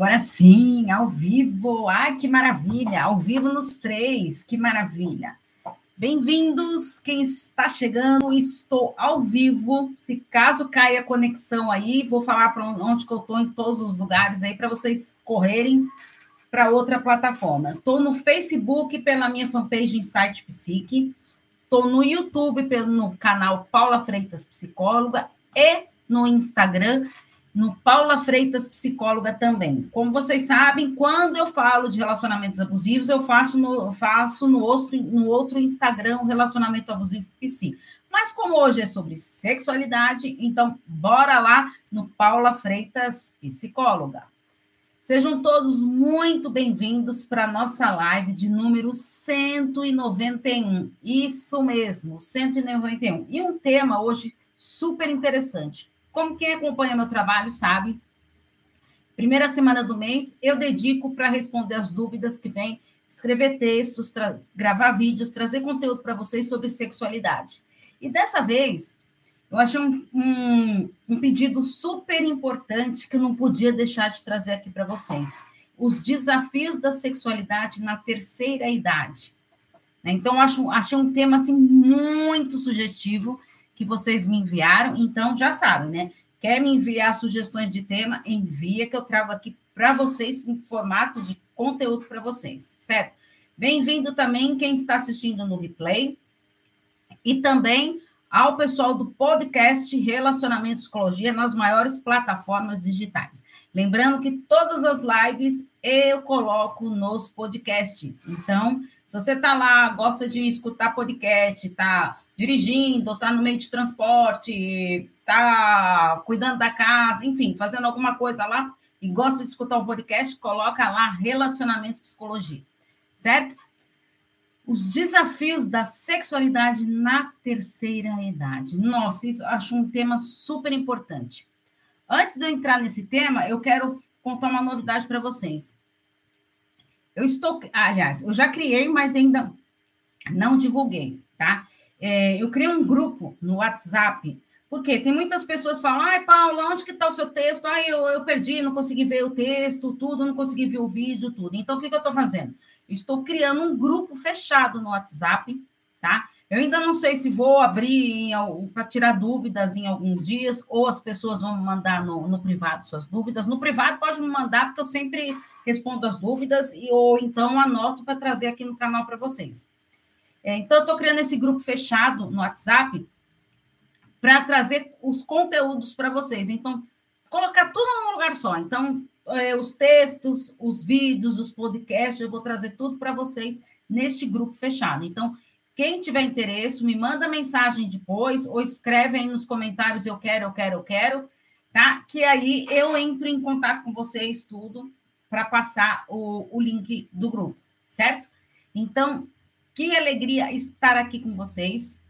Agora sim, ao vivo. Ai, que maravilha! Ao vivo nos três, que maravilha. Bem-vindos, quem está chegando, estou ao vivo. Se caso caia a conexão aí, vou falar para onde que eu estou em todos os lugares aí para vocês correrem para outra plataforma. Estou no Facebook pela minha fanpage Insight Psique, estou no YouTube pelo canal Paula Freitas Psicóloga e no Instagram no Paula Freitas Psicóloga também. Como vocês sabem, quando eu falo de relacionamentos abusivos, eu faço no, faço no, outro, no outro Instagram, Relacionamento Abusivo Psi. Mas como hoje é sobre sexualidade, então bora lá no Paula Freitas Psicóloga. Sejam todos muito bem-vindos para a nossa live de número 191. Isso mesmo, 191. E um tema hoje super interessante como quem acompanha meu trabalho sabe, primeira semana do mês eu dedico para responder as dúvidas que vêm, escrever textos, gravar vídeos, trazer conteúdo para vocês sobre sexualidade. E dessa vez, eu achei um, um, um, pedido super importante que eu não podia deixar de trazer aqui para vocês. Os desafios da sexualidade na terceira idade. Então, acho, achei um tema assim, muito sugestivo que vocês me enviaram. Então, já sabem, né? Quer me enviar sugestões de tema? Envia que eu trago aqui para vocês em formato de conteúdo para vocês, certo? Bem-vindo também quem está assistindo no replay e também ao pessoal do podcast Relacionamento e Psicologia nas maiores plataformas digitais. Lembrando que todas as lives eu coloco nos podcasts. Então, se você está lá, gosta de escutar podcast, está dirigindo, está no meio de transporte, está cuidando da casa, enfim, fazendo alguma coisa lá e gosta de escutar o podcast, coloca lá Relacionamento e Psicologia, certo? Os desafios da sexualidade na terceira idade. Nossa, isso acho um tema super importante. Antes de eu entrar nesse tema, eu quero contar uma novidade para vocês. Eu estou, aliás, eu já criei, mas ainda não divulguei, tá? É, eu criei um grupo no WhatsApp, porque tem muitas pessoas que falam, ai, Paula, onde que está o seu texto? Ai, eu, eu perdi, não consegui ver o texto, tudo, não consegui ver o vídeo, tudo. Então, o que, que eu estou fazendo? Estou criando um grupo fechado no WhatsApp, tá? Eu ainda não sei se vou abrir para tirar dúvidas em alguns dias, ou as pessoas vão me mandar no, no, privado suas dúvidas. No privado pode me mandar, porque eu sempre respondo as dúvidas, e, ou então anoto para trazer aqui no canal para vocês. É, então, eu estou criando esse grupo fechado no WhatsApp para trazer os conteúdos para vocês. Então, colocar tudo num lugar só. Então, é, os textos, os vídeos, os podcasts, eu vou trazer tudo para vocês neste grupo fechado. Então, quem tiver interesse, me manda mensagem depois ou escreve aí nos comentários eu quero, eu quero, eu quero, tá? Que aí eu entro em contato com vocês tudo para passar o, o link do grupo, certo? Então, que alegria estar aqui com vocês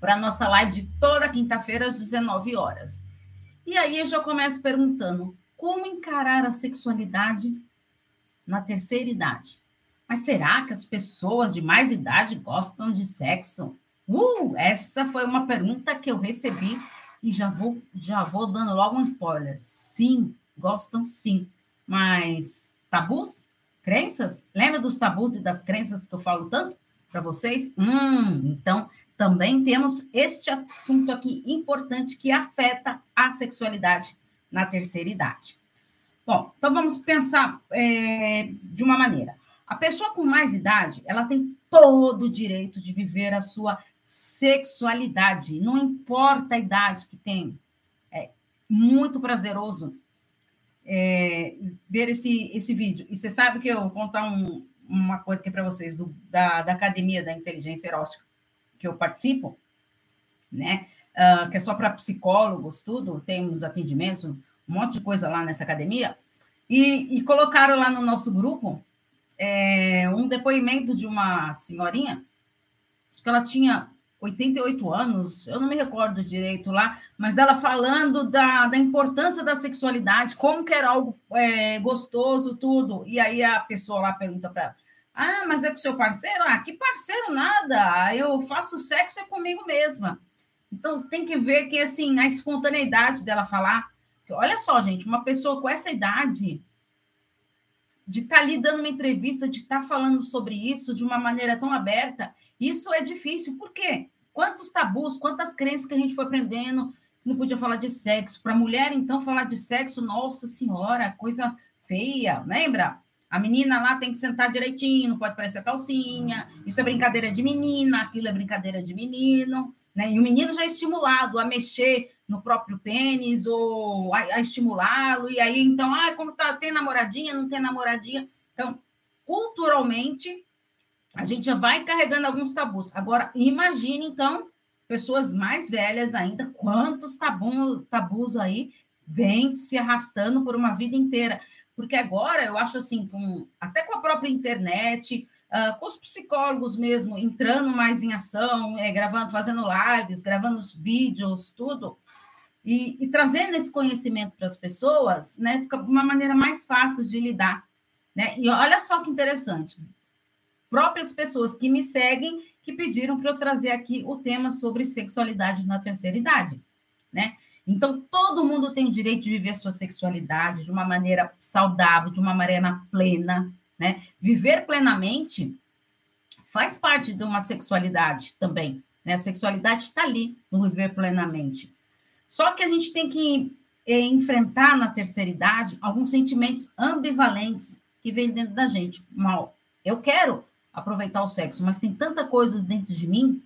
para a nossa live de toda quinta-feira às 19 horas. E aí eu já começo perguntando: como encarar a sexualidade na terceira idade? Mas será que as pessoas de mais idade gostam de sexo? Uh, essa foi uma pergunta que eu recebi e já vou, já vou dando logo um spoiler. Sim, gostam sim. Mas tabus? Crenças? Lembra dos tabus e das crenças que eu falo tanto para vocês? Hum, então também temos este assunto aqui importante que afeta a sexualidade na terceira idade. Bom, então vamos pensar é, de uma maneira. A pessoa com mais idade, ela tem todo o direito de viver a sua sexualidade, não importa a idade que tem. É muito prazeroso é, ver esse, esse vídeo. E você sabe que eu vou contar um, uma coisa aqui para vocês do, da, da Academia da Inteligência Erótica que eu participo, né? Uh, que é só para psicólogos, tudo, tem uns atendimentos, um monte de coisa lá nessa academia, e, e colocaram lá no nosso grupo é, um depoimento de uma senhorinha, acho que ela tinha 88 anos, eu não me recordo direito lá, mas ela falando da, da importância da sexualidade, como que era algo é, gostoso, tudo. E aí a pessoa lá pergunta para ela, ah, mas é com seu parceiro? Ah, que parceiro nada, eu faço sexo é comigo mesma. Então tem que ver que, assim, a espontaneidade dela falar, olha só, gente, uma pessoa com essa idade, de estar tá ali dando uma entrevista, de estar tá falando sobre isso de uma maneira tão aberta, isso é difícil. Por quê? Quantos tabus, quantas crenças que a gente foi aprendendo, não podia falar de sexo. Para mulher, então, falar de sexo, nossa senhora, coisa feia, lembra? A menina lá tem que sentar direitinho, não pode parecer calcinha, isso é brincadeira de menina, aquilo é brincadeira de menino, né? E o menino já é estimulado a mexer no próprio pênis ou a, a estimulá-lo, e aí então, ah, como tá, tem namoradinha, não tem namoradinha. Então, culturalmente, a gente já vai carregando alguns tabus. Agora, imagine, então, pessoas mais velhas ainda, quantos tabus, tabus aí vêm se arrastando por uma vida inteira. Porque agora eu acho assim, com, até com a própria internet, uh, com os psicólogos mesmo entrando mais em ação, é, gravando, fazendo lives, gravando os vídeos, tudo, e, e trazendo esse conhecimento para as pessoas, né, fica uma maneira mais fácil de lidar. Né? E olha só que interessante, próprias pessoas que me seguem que pediram para eu trazer aqui o tema sobre sexualidade na terceira idade, né? Então, todo mundo tem o direito de viver a sua sexualidade de uma maneira saudável, de uma maneira plena, né? Viver plenamente faz parte de uma sexualidade também, né? A sexualidade está ali no viver plenamente. Só que a gente tem que é, enfrentar na terceira idade alguns sentimentos ambivalentes que vêm dentro da gente. Mal, eu quero aproveitar o sexo, mas tem tanta coisas dentro de mim.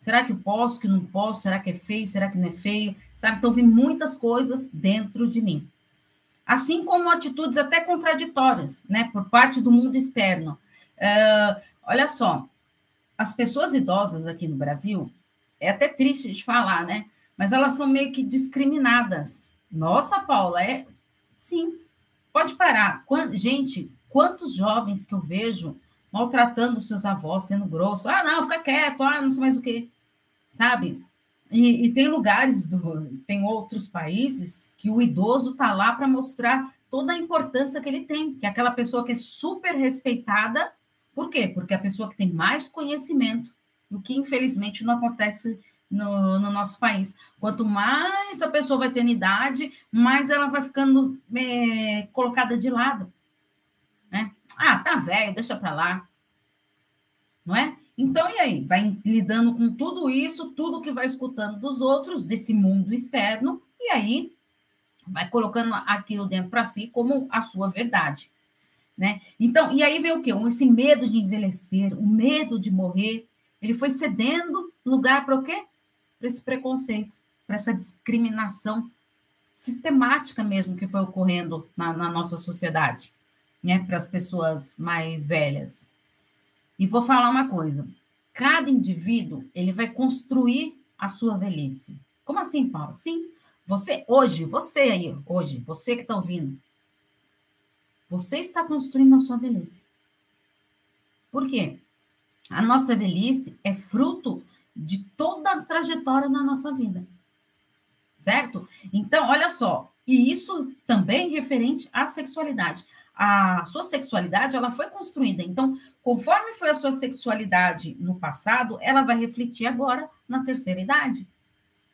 Será que eu posso, que não posso? Será que é feio? Será que não é feio? Sabe? Então, vem muitas coisas dentro de mim. Assim como atitudes até contraditórias, né? Por parte do mundo externo. Uh, olha só, as pessoas idosas aqui no Brasil, é até triste de falar, né? mas elas são meio que discriminadas. Nossa, Paula, é. Sim, pode parar. Gente, quantos jovens que eu vejo maltratando seus avós, sendo grosso. Ah, não, fica quieto, ah, não sei mais o quê. Sabe? E, e tem lugares, do, tem outros países que o idoso está lá para mostrar toda a importância que ele tem, que é aquela pessoa que é super respeitada. Por quê? Porque é a pessoa que tem mais conhecimento, o que infelizmente não acontece no, no, nosso país. Quanto mais a pessoa vai tendo idade, mais ela vai ficando é, colocada de lado. Né? Ah, tá velho, deixa para lá. Não é? Então, e aí? Vai lidando com tudo isso, tudo que vai escutando dos outros, desse mundo externo, e aí vai colocando aquilo dentro para si como a sua verdade. Né? Então, e aí vem o quê? Esse medo de envelhecer, o medo de morrer, ele foi cedendo lugar para o quê? para esse preconceito, para essa discriminação sistemática mesmo que foi ocorrendo na, na nossa sociedade, né, para as pessoas mais velhas. E vou falar uma coisa: cada indivíduo ele vai construir a sua velhice. Como assim, Paulo? Sim, você hoje, você aí, hoje, você que está ouvindo, você está construindo a sua velhice. Por quê? A nossa velhice é fruto de toda a trajetória na nossa vida. Certo? Então, olha só, e isso também referente à sexualidade. A sua sexualidade, ela foi construída. Então, conforme foi a sua sexualidade no passado, ela vai refletir agora na terceira idade,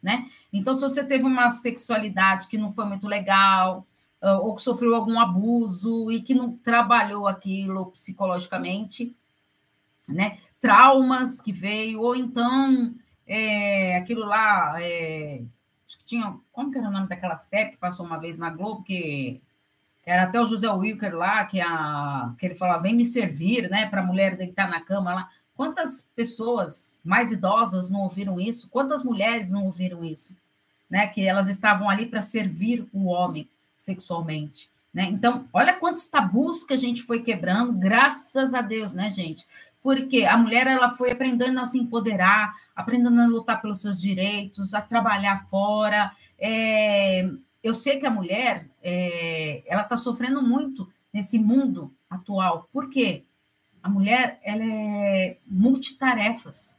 né? Então, se você teve uma sexualidade que não foi muito legal, ah, ou que sofreu algum abuso e que não trabalhou aquilo psicologicamente, né? traumas que veio, ou então é, aquilo lá, é, acho que tinha, como que era o nome daquela série que passou uma vez na Globo, que, que era até o José Wilker lá, que, a, que ele falava, vem me servir, né, para a mulher deitar na cama lá. Quantas pessoas mais idosas não ouviram isso? Quantas mulheres não ouviram isso? Né, que elas estavam ali para servir o homem sexualmente. Né? Então, olha quantos tabus que a gente foi quebrando, graças a Deus, né, gente? porque a mulher ela foi aprendendo a se empoderar, aprendendo a lutar pelos seus direitos, a trabalhar fora. É, eu sei que a mulher é, ela está sofrendo muito nesse mundo atual. Por quê? A mulher ela é multitarefas,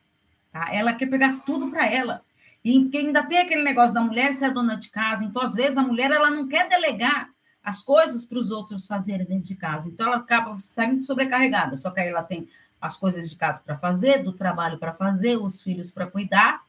tá? Ela quer pegar tudo para ela. E ainda tem aquele negócio da mulher ser a dona de casa. Então, às vezes, a mulher ela não quer delegar as coisas para os outros fazerem dentro de casa. Então, ela acaba saindo sobrecarregada. Só que aí ela tem as coisas de casa para fazer, do trabalho para fazer, os filhos para cuidar.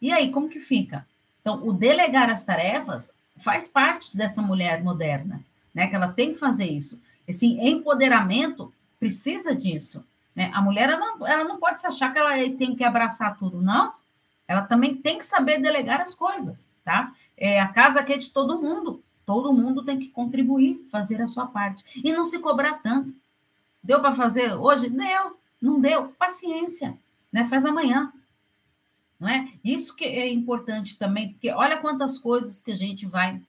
E aí, como que fica? Então, o delegar as tarefas faz parte dessa mulher moderna, né? Que ela tem que fazer isso. Esse empoderamento precisa disso. Né? A mulher ela não, ela não pode se achar que ela tem que abraçar tudo, não. Ela também tem que saber delegar as coisas, tá? É, a casa aqui é de todo mundo. Todo mundo tem que contribuir, fazer a sua parte. E não se cobrar tanto. Deu para fazer hoje? Deu. Não deu? Paciência. Né? Faz amanhã. Não é? Isso que é importante também, porque olha quantas coisas que a gente vai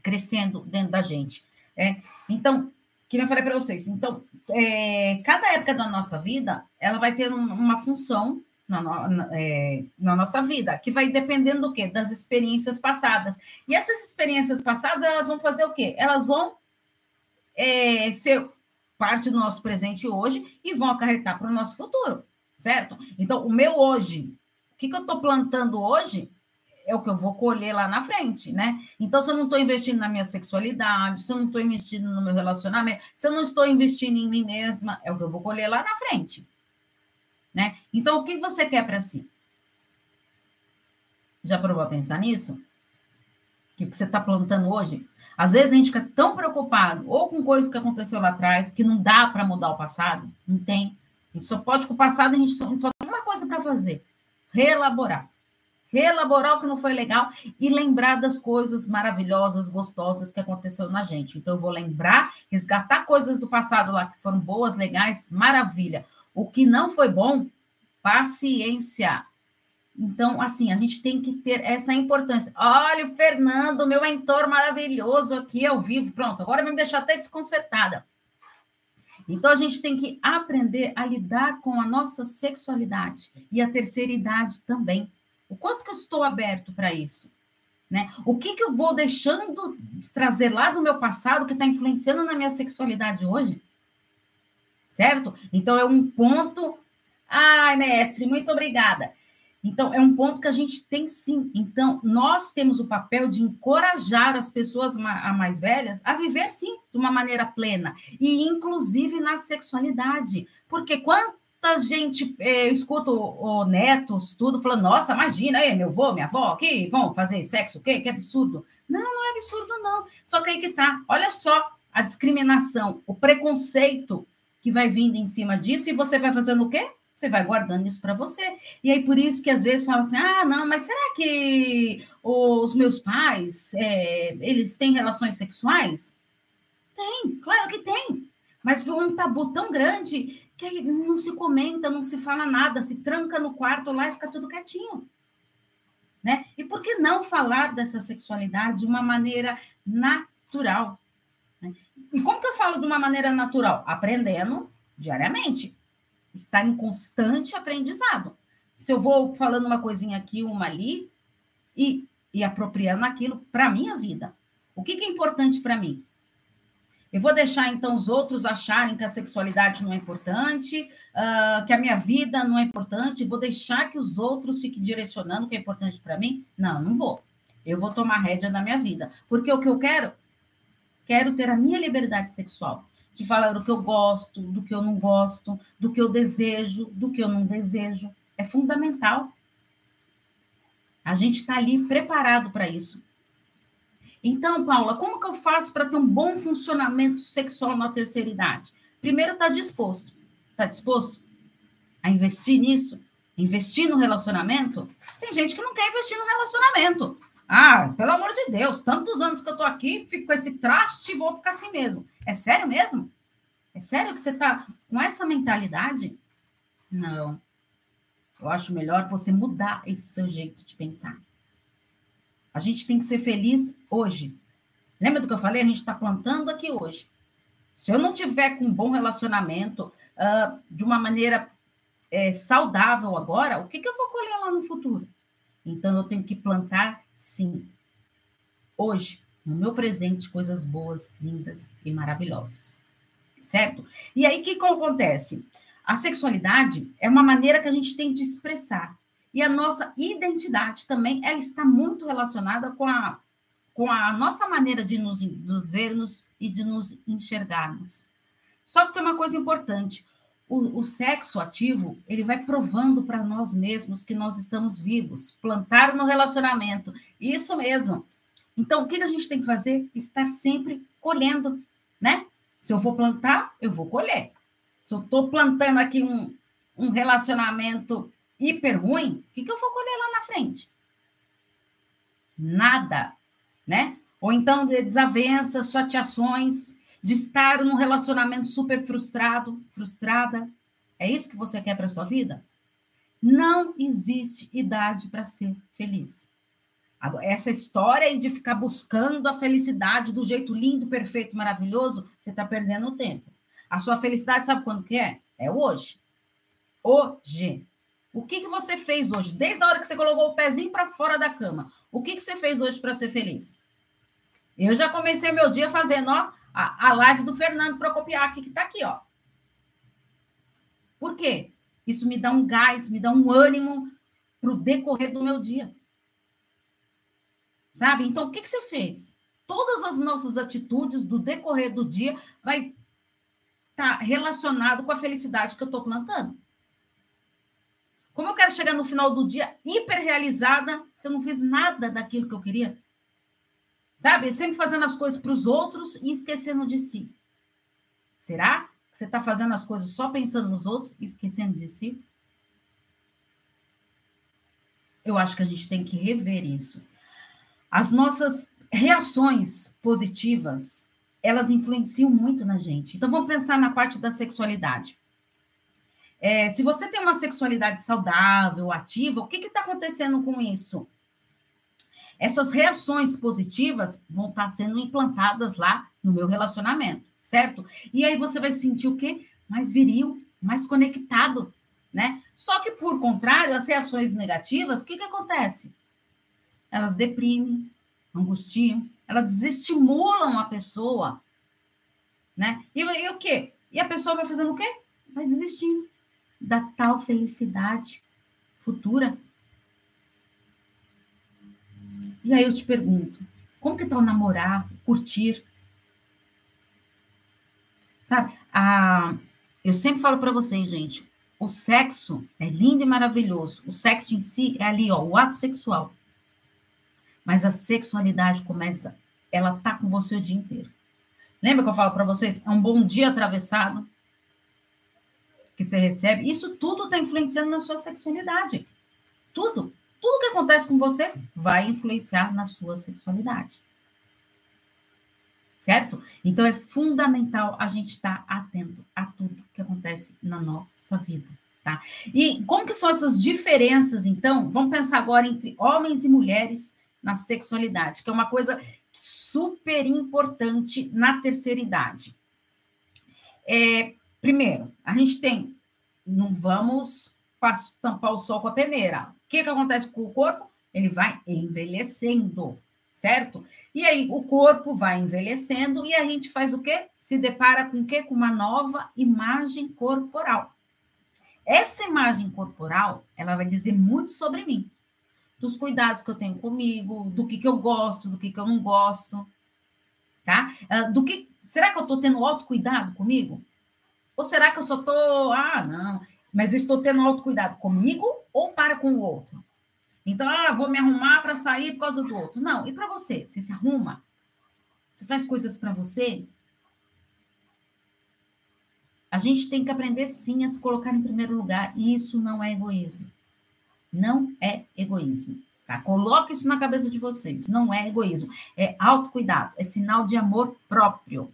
crescendo dentro da gente. É, então, que eu falei para vocês, então, é, cada época da nossa vida, ela vai ter um, uma função na, na, é, na, nossa vida, que vai dependendo do quê? Das experiências passadas. E essas experiências passadas, elas vão fazer o quê? Elas vão é, ser parte do nosso presente hoje e vão acarretar para o nosso futuro, certo? Então, o meu hoje, o que, que eu estou plantando hoje, é o que eu vou colher lá na frente, né? Então, se eu não estou investindo na minha sexualidade, se eu não estou investindo no meu relacionamento, se eu não estou investindo em mim mesma, é o que eu vou colher lá na frente, né? Então, o que você quer para si? Já provou a pensar nisso? O que você está plantando hoje? Às vezes a gente fica tão preocupado ou com coisas que aconteceu lá atrás que não dá para mudar o passado, não tem. A gente só pode com o passado, a gente só, a gente só tem uma coisa para fazer: reelaborar reelaborar o que não foi legal e lembrar das coisas maravilhosas, gostosas que aconteceu na gente. Então, eu vou lembrar, resgatar coisas do passado lá que foram boas, legais, maravilha. O que não foi bom, paciência. Então, assim, a gente tem que ter essa importância. Olha, o Fernando, meu mentor maravilhoso aqui ao vivo. Pronto, agora me deixar até desconcertada. Então, a gente tem que aprender a lidar com a nossa sexualidade e a terceira idade também. O quanto que eu estou aberto para isso? Né? O que, que eu vou deixando de trazer lá do meu passado que está influenciando na minha sexualidade hoje? Certo? Então, é um ponto. Ai, mestre, muito obrigada. Então, é um ponto que a gente tem sim. Então, nós temos o papel de encorajar as pessoas mais velhas a viver sim de uma maneira plena, e inclusive na sexualidade. Porque quando muita gente, é, eu escuto o netos, tudo, falando, nossa, imagina, aí, meu avô, minha avó, que vão fazer sexo, o quê? Que absurdo. Não, não é absurdo, não. Só que aí que tá. Olha só a discriminação, o preconceito que vai vindo em cima disso, e você vai fazendo o quê? Você vai guardando isso para você. E aí, por isso que às vezes fala assim: ah, não, mas será que os meus pais, é, eles têm relações sexuais? Tem, claro que tem. Mas foi um tabu tão grande que não se comenta, não se fala nada, se tranca no quarto lá e fica tudo quietinho. Né? E por que não falar dessa sexualidade de uma maneira natural? Né? E como que eu falo de uma maneira natural? Aprendendo diariamente. Estar em constante aprendizado. Se eu vou falando uma coisinha aqui, uma ali, e, e apropriando aquilo para a minha vida. O que, que é importante para mim? Eu vou deixar, então, os outros acharem que a sexualidade não é importante, uh, que a minha vida não é importante, vou deixar que os outros fiquem direcionando o que é importante para mim? Não, não vou. Eu vou tomar rédea na minha vida. Porque o que eu quero? Quero ter a minha liberdade sexual. De falar do que eu gosto, do que eu não gosto, do que eu desejo, do que eu não desejo. É fundamental. A gente está ali preparado para isso. Então, Paula, como que eu faço para ter um bom funcionamento sexual na terceira idade? Primeiro, está disposto. Está disposto a investir nisso? Investir no relacionamento? Tem gente que não quer investir no relacionamento. Ah, pelo amor de Deus, tantos anos que eu estou aqui, fico com esse traste e vou ficar assim mesmo. É sério mesmo? É sério que você está com essa mentalidade? Não. Eu acho melhor você mudar esse seu jeito de pensar. A gente tem que ser feliz hoje. Lembra do que eu falei? A gente está plantando aqui hoje. Se eu não tiver com um bom relacionamento, uh, de uma maneira é, saudável agora, o que, que eu vou colher lá no futuro? Então, eu tenho que plantar, sim, hoje, no meu presente, coisas boas, lindas e maravilhosas. Certo? E aí, o que, acontece? A sexualidade é uma maneira que a gente tem de expressar. E a nossa identidade também, ela está muito relacionada com a, com a nossa maneira de nos de vermos e de nos enxergarmos. Só que tem uma coisa importante. O, o sexo ativo, ele vai provando para nós mesmos que nós estamos vivos. Plantar no relacionamento. Isso mesmo. Então, o que a gente tem que fazer? Estar sempre colhendo, né? Se eu vou plantar, eu vou colher. Se eu estou plantando aqui um, um relacionamento hiper ruim, o que, que eu vou colher lá na frente? Nada, né? Ou então de desavenças, chateações, de estar num relacionamento super frustrado, frustrada. É isso que você quer para sua vida? Não existe idade para ser feliz. Essa história aí de ficar buscando a felicidade do jeito lindo, perfeito, maravilhoso, você está perdendo o tempo. A sua felicidade, sabe quando que é? É hoje. Hoje. O que, que você fez hoje? Desde a hora que você colocou o pezinho para fora da cama. O que, que você fez hoje para ser feliz? Eu já comecei meu dia fazendo ó, a, a live do Fernando Procopiac, que está aqui, ó. Por quê? Isso me dá um gás, me dá um ânimo para o decorrer do meu dia. Sabe? Então, o que, que você fez? Todas as nossas atitudes do decorrer do dia vai estar tá relacionado com a felicidade que eu estou plantando. Como eu quero chegar no final do dia hiper realizada se eu não fiz nada daquilo que eu queria? Sabe? Sempre fazendo as coisas para os outros e esquecendo de si. Será que você está fazendo as coisas só pensando nos outros e esquecendo de si? Eu acho que a gente tem que rever isso. As nossas reações positivas, elas influenciam muito na gente. Então, vamos pensar na parte da sexualidade. É, se você tem uma sexualidade saudável, ativa, o que está acontecendo com isso? Essas reações positivas vão estar tá sendo implantadas lá no meu relacionamento, certo? E aí você vai sentir o quê? Mais viril, mais conectado, né? Só que, por contrário, as reações negativas, o que, que acontece? Elas deprimem, angustiam, elas desestimulam a pessoa, né? E, e o quê? E a pessoa vai fazendo o quê? Vai desistindo da tal felicidade futura. E aí eu te pergunto, como que está o namorar, curtir? Sabe? Ah, eu sempre falo para vocês, gente, o sexo é lindo e maravilhoso. O sexo em si é ali, ó, o ato sexual. Mas a sexualidade começa, ela tá com você o dia inteiro. Lembra que eu falo para vocês? É um bom dia atravessado que você recebe. Isso tudo está influenciando na sua sexualidade. Tudo. Tudo que acontece com você vai influenciar na sua sexualidade. Certo? Então é fundamental a gente estar tá atento a tudo que acontece na nossa vida. Tá? E como que são essas diferenças, então? Vamos pensar agora entre homens e mulheres na sexualidade, que é uma coisa super importante na terceira idade. É, primeiro, a gente tem, não vamos tampar o sol com a peneira. O que, que acontece com o corpo? Ele vai envelhecendo, certo? E aí o corpo vai envelhecendo e a gente faz o quê? Se depara com o quê? Com uma nova imagem corporal. Essa imagem corporal, ela vai dizer muito sobre mim. Dos cuidados que eu tenho comigo, do que, que eu gosto, do que, que eu não gosto, tá? Ah, do que será que eu estou tendo autocuidado comigo? Ou será que eu só estou, ah, não, mas eu estou tendo autocuidado comigo ou para com o outro? Então, ah, vou me arrumar para sair por causa do outro. Não, e para você? Você se arruma? Você faz coisas para você? A gente tem que aprender sim a se colocar em primeiro lugar, e isso não é egoísmo. Não é egoísmo. Tá? Coloque isso na cabeça de vocês. Não é egoísmo, é autocuidado, é sinal de amor próprio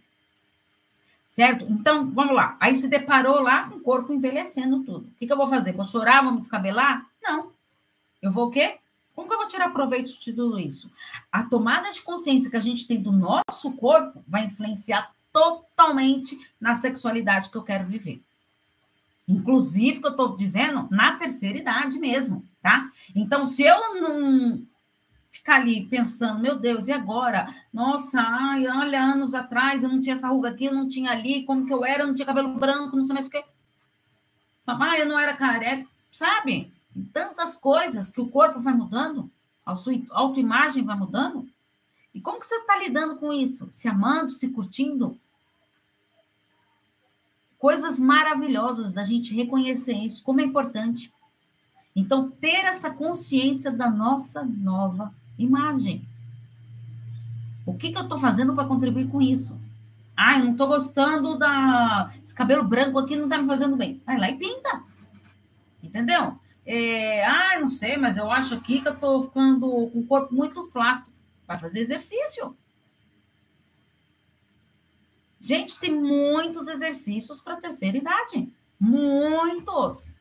certo? Então, vamos lá. Aí se deparou lá com o corpo envelhecendo tudo. O que, que eu vou fazer? Vou chorar, vou me descabelar? Não. Eu vou o quê? Como que eu vou tirar proveito de tudo isso? A tomada de consciência que a gente tem do nosso corpo vai influenciar totalmente na sexualidade que eu quero viver. Inclusive, que eu estou dizendo, na terceira idade mesmo, tá? Então, se eu não ficar ali pensando, meu Deus, e agora? Nossa, ai, olha, anos atrás eu não tinha essa ruga aqui, eu não tinha ali, como que eu era, eu não tinha cabelo branco, não sei mais o quê. Ah, eu não era careca, sabe? Tantas coisas que o corpo vai mudando, a sua autoimagem vai mudando. E como que você está lidando com isso? Se amando, se curtindo? Coisas maravilhosas da gente reconhecer isso, como é importante. Então, ter essa consciência da nossa nova imagem. O que, que eu estou fazendo para contribuir com isso? Ah, eu não estou gostando da. Esse cabelo branco aqui não está me fazendo bem. Vai lá e pinta. Entendeu? É... Ah, não sei, mas eu acho aqui que eu estou ficando com o corpo muito flácido. Vai fazer exercício. Gente, tem muitos exercícios para terceira idade. Muitos.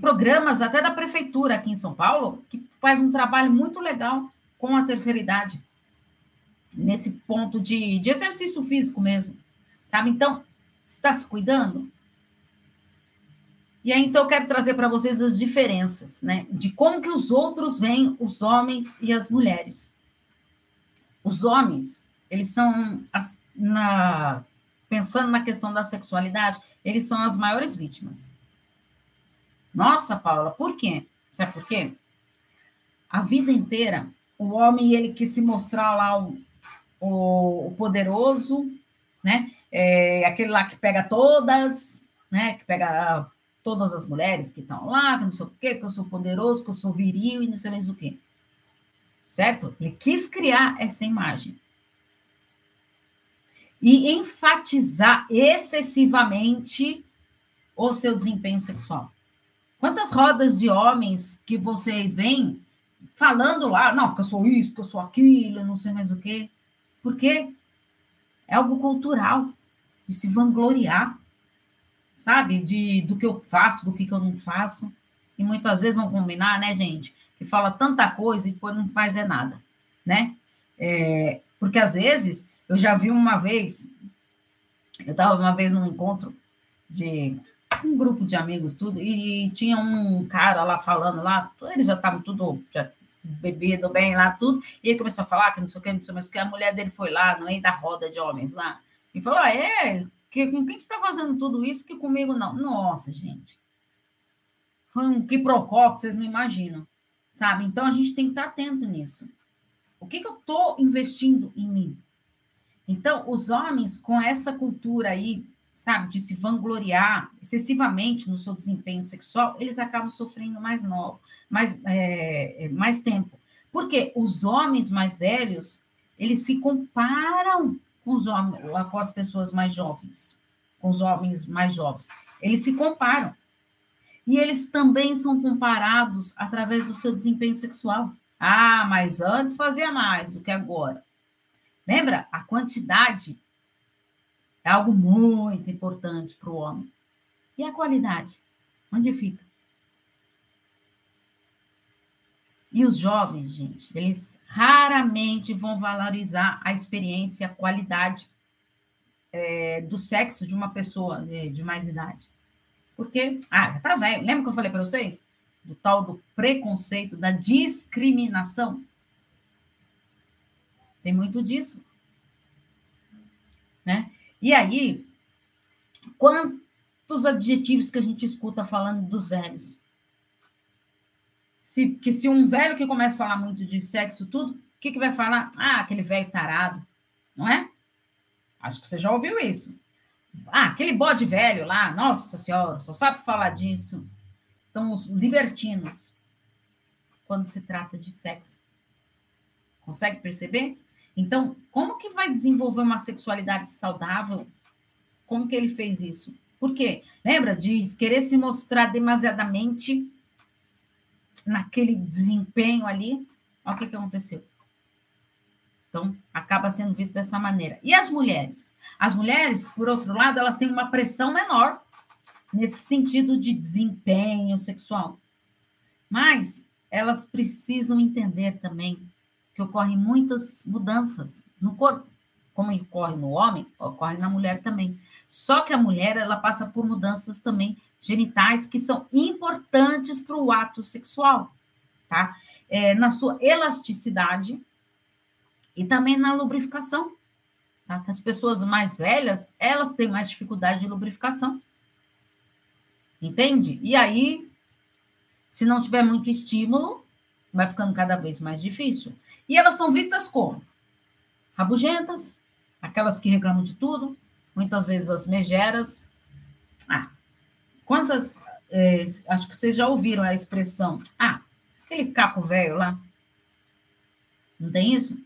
Programas até da prefeitura aqui em São Paulo que faz um trabalho muito legal com a terceira idade. Nesse ponto de, de exercício físico mesmo. Sabe? Então, está se cuidando? E aí, então, eu quero trazer para vocês as diferenças, né? De como que os outros veem os homens e as mulheres. Os homens, eles são, na, pensando na questão da sexualidade, eles são as maiores vítimas. Nossa, Paula, por quê? Sabe por quê? A vida inteira, o homem, ele quis se mostrar lá o, o, o poderoso, né? É, aquele lá que pega todas, né? Que pega todas as mulheres que estão lá, que não sei o quê, que eu sou poderoso, que eu sou viril e não sei mais o quê. Certo? Ele quis criar essa imagem e enfatizar excessivamente o seu desempenho sexual. Quantas rodas de homens que vocês veem falando lá, não, que eu sou isso, que eu sou aquilo, não sei mais o quê. Por quê? É algo cultural, de se vangloriar, sabe? De, do que eu faço, do que, que eu não faço. E muitas vezes vão combinar, né, gente? Que fala tanta coisa e depois não faz é nada, né? É, porque às vezes, eu já vi uma vez, eu estava uma vez num encontro de um grupo de amigos, tudo, e tinha um cara lá falando lá, eles já estavam tudo já bebido bem lá, tudo, e ele começou a falar que não sei o que, não sei mais o que, a mulher dele foi lá, no meio da roda de homens lá, e falou: ah, é, que, com quem você está fazendo tudo isso que comigo não? Nossa, gente. Foi um que procó que vocês não imaginam, sabe? Então a gente tem que estar atento nisso. O que, que eu estou investindo em mim? Então, os homens com essa cultura aí, sabe, de se vangloriar excessivamente no seu desempenho sexual, eles acabam sofrendo mais novo, mais, é, é, mais tempo. Porque os homens mais velhos, eles se comparam com, os homens, com as pessoas mais jovens, com os homens mais jovens. Eles se comparam. E eles também são comparados através do seu desempenho sexual. Ah, mas antes fazia mais do que agora. Lembra? A quantidade é algo muito importante para o homem. E a qualidade? Onde fica? E os jovens, gente, eles raramente vão valorizar a experiência, a qualidade é, do sexo de uma pessoa de, de mais idade. Porque, ah, tá velho. Lembra que eu falei para vocês? do tal do preconceito, da discriminação. Tem muito disso. Né? E aí, quantos adjetivos que a gente escuta falando dos velhos? Se, que se um velho que começa a falar muito de sexo, tudo, o que, que vai falar? Ah, aquele velho tarado, não é? Acho que você já ouviu isso. Ah, aquele bode velho lá, nossa senhora, só sabe falar disso são os libertinos quando se trata de sexo. Consegue perceber? Então, como que vai desenvolver uma sexualidade saudável? Como que ele fez isso? Por quê? Lembra de querer se mostrar demasiadamente naquele desempenho ali? Olha o que, que aconteceu. Então, acaba sendo visto dessa maneira. E as mulheres? As mulheres, por outro lado, elas têm uma pressão menor nesse sentido de desempenho sexual. Mas elas precisam entender também que ocorrem muitas mudanças no corpo. Como ocorre no homem, ocorre na mulher também. Só que a mulher, ela passa por mudanças também genitais que são importantes para o ato sexual, tá? É, na sua elasticidade e também na lubrificação. Tá? As pessoas mais velhas, elas têm mais dificuldade de lubrificação. Entende? E aí, se não tiver muito estímulo, vai ficando cada vez mais difícil. E elas são vistas como? Rabugentas, aquelas que reclamam de tudo, muitas vezes as megeras. Ah, quantas. É, acho que vocês já ouviram a expressão. Ah, aquele caco velho lá. Não tem isso?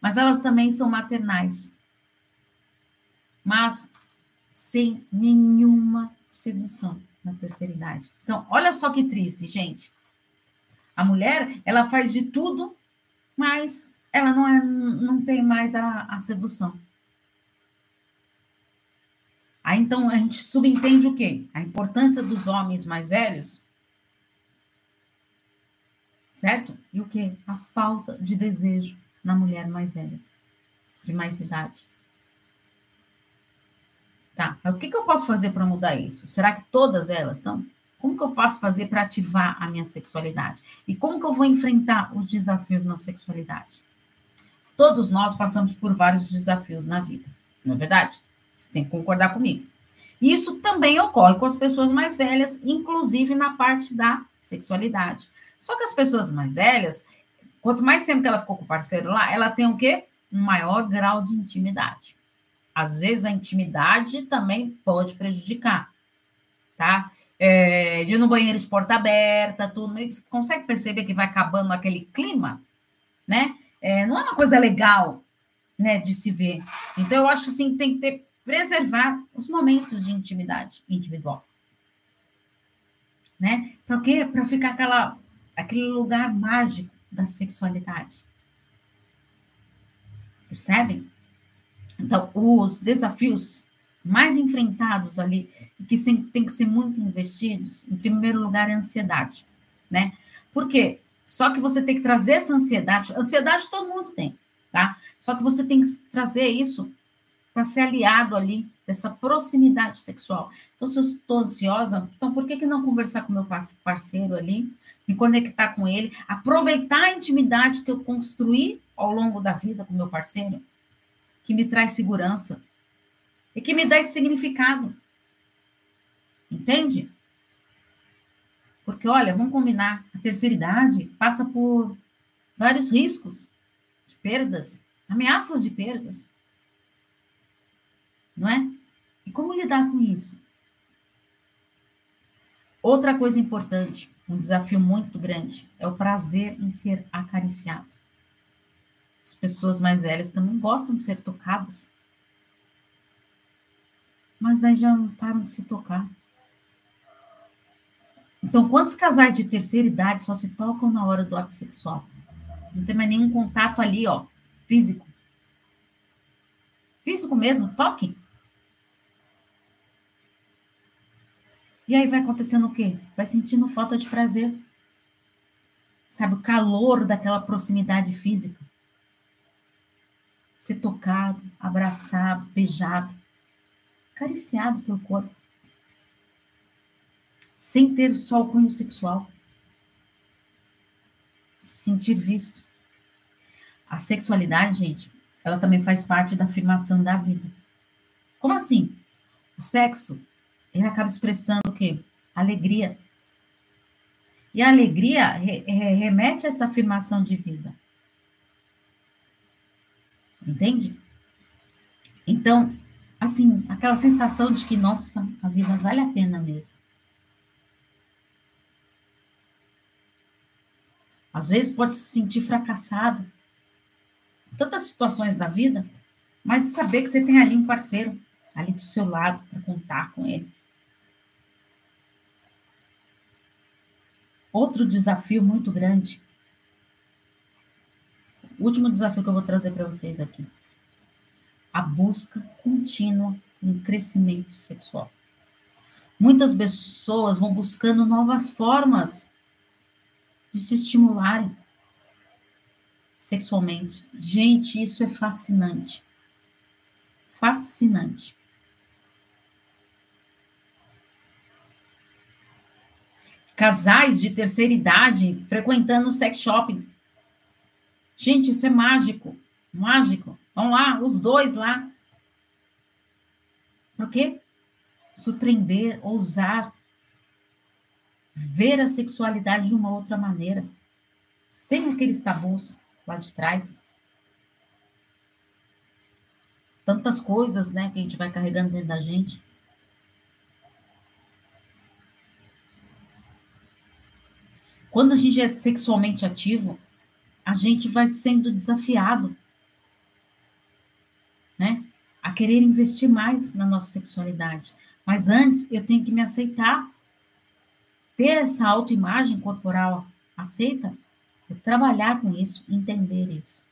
Mas elas também são maternais. Mas sem nenhuma sedução na terceira idade. Então, olha só que triste, gente. A mulher, ela faz de tudo, mas ela não, é, não tem mais a, a sedução. Aí então a gente subentende o quê? A importância dos homens mais velhos. Certo? E o quê? A falta de desejo na mulher mais velha, de mais idade. Tá, o que, que eu posso fazer para mudar isso? Será que todas elas estão? Como que eu posso fazer para ativar a minha sexualidade? E como que eu vou enfrentar os desafios na sexualidade? Todos nós passamos por vários desafios na vida, não é verdade? Você tem que concordar comigo. Isso também ocorre com as pessoas mais velhas, inclusive na parte da sexualidade. Só que as pessoas mais velhas, quanto mais tempo que ela ficou com o parceiro lá, ela tem o quê? Um maior grau de intimidade. Às vezes a intimidade também pode prejudicar, tá? É, de ir no banheiro de porta aberta, tudo, você consegue perceber que vai acabando aquele clima, né? É, não é uma coisa legal, né, de se ver. Então eu acho assim que tem que ter preservar os momentos de intimidade individual. Né? Para quê? Para ficar aquela, aquele lugar mágico da sexualidade. Percebem? Então, os desafios mais enfrentados ali, e que tem que ser muito investidos, em primeiro lugar, é a ansiedade, né? Por quê? Só que você tem que trazer essa ansiedade, ansiedade todo mundo tem, tá? Só que você tem que trazer isso para ser aliado ali dessa proximidade sexual. Então, se eu estou ansiosa, então por que, que não conversar com meu parceiro ali, me conectar com ele, aproveitar a intimidade que eu construí ao longo da vida com meu parceiro, que me traz segurança e que me dá esse significado. Entende? Porque, olha, vamos combinar, a terceira idade passa por vários riscos de perdas, ameaças de perdas não é? E como lidar com isso? Outra coisa importante, um desafio muito grande, é o prazer em ser acariciado. As pessoas mais velhas também gostam de ser tocadas. Mas daí já não param de se tocar. Então, quantos casais de terceira idade só se tocam na hora do ato sexual? Não tem mais nenhum contato ali, ó, físico. Físico mesmo, toque. E aí vai acontecendo o quê? Vai sentindo falta de prazer. Sabe, o calor daquela proximidade física. Ser tocado, abraçado, beijado, acariciado pelo corpo. Sem ter só o cunho sexual. Se sentir visto. A sexualidade, gente, ela também faz parte da afirmação da vida. Como assim? O sexo ele acaba expressando o quê? Alegria. E a alegria re, re, remete a essa afirmação de vida. Entende? Então, assim, aquela sensação de que, nossa, a vida vale a pena mesmo. Às vezes pode se sentir fracassado. Tantas situações da vida, mas de saber que você tem ali um parceiro ali do seu lado para contar com ele. Outro desafio muito grande. O último desafio que eu vou trazer para vocês aqui. A busca contínua em crescimento sexual. Muitas pessoas vão buscando novas formas de se estimularem sexualmente. Gente, isso é fascinante. Fascinante. casais de terceira idade frequentando o sex shopping. Gente, isso é mágico, mágico. Vão lá, os dois lá. Por quê? Surpreender, ousar, ver a sexualidade de uma outra maneira, sem aqueles tabus lá de trás. Tantas coisas, né, que a gente vai carregando dentro da gente. Quando a gente é sexualmente ativo, a gente vai sendo desafiado? A querer investir mais na nossa sexualidade. Mas antes eu tenho que me aceitar. Ter essa autoimagem corporal aceita, trabalhar com isso, entender isso.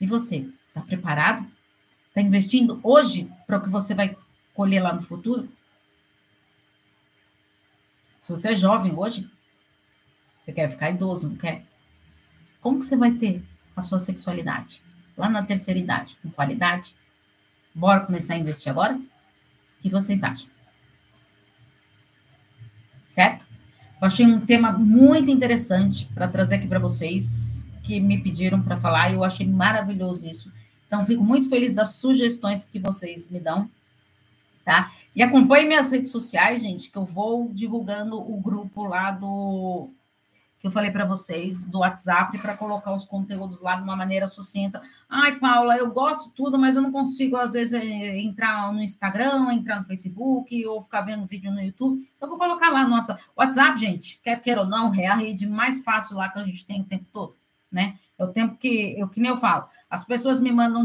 E você, está preparado? Está investindo hoje para o que você vai colher lá no futuro? Se você é jovem hoje, você quer ficar idoso, não quer? Como que você vai ter a sua sexualidade? Lá na terceira idade, com qualidade? Bora começar a investir agora? O que vocês acham? Certo? Eu achei um tema muito interessante para trazer aqui para vocês, que me pediram para falar, e eu achei maravilhoso isso. Então, fico muito feliz das sugestões que vocês me dão, tá? E acompanhe minhas redes sociais, gente, que eu vou divulgando o grupo lá do que eu falei para vocês do WhatsApp para colocar os conteúdos lá de uma maneira sucinta. Ai, Paula, eu gosto tudo, mas eu não consigo, às vezes, eh, entrar no Instagram, entrar no Facebook ou ficar vendo vídeo no YouTube. Então, vou colocar lá no WhatsApp. WhatsApp, gente, quer queira ou não, é a rede mais fácil lá que a gente tem o tempo todo, né? É o tempo que, eu, que nem eu falo, as pessoas me mandam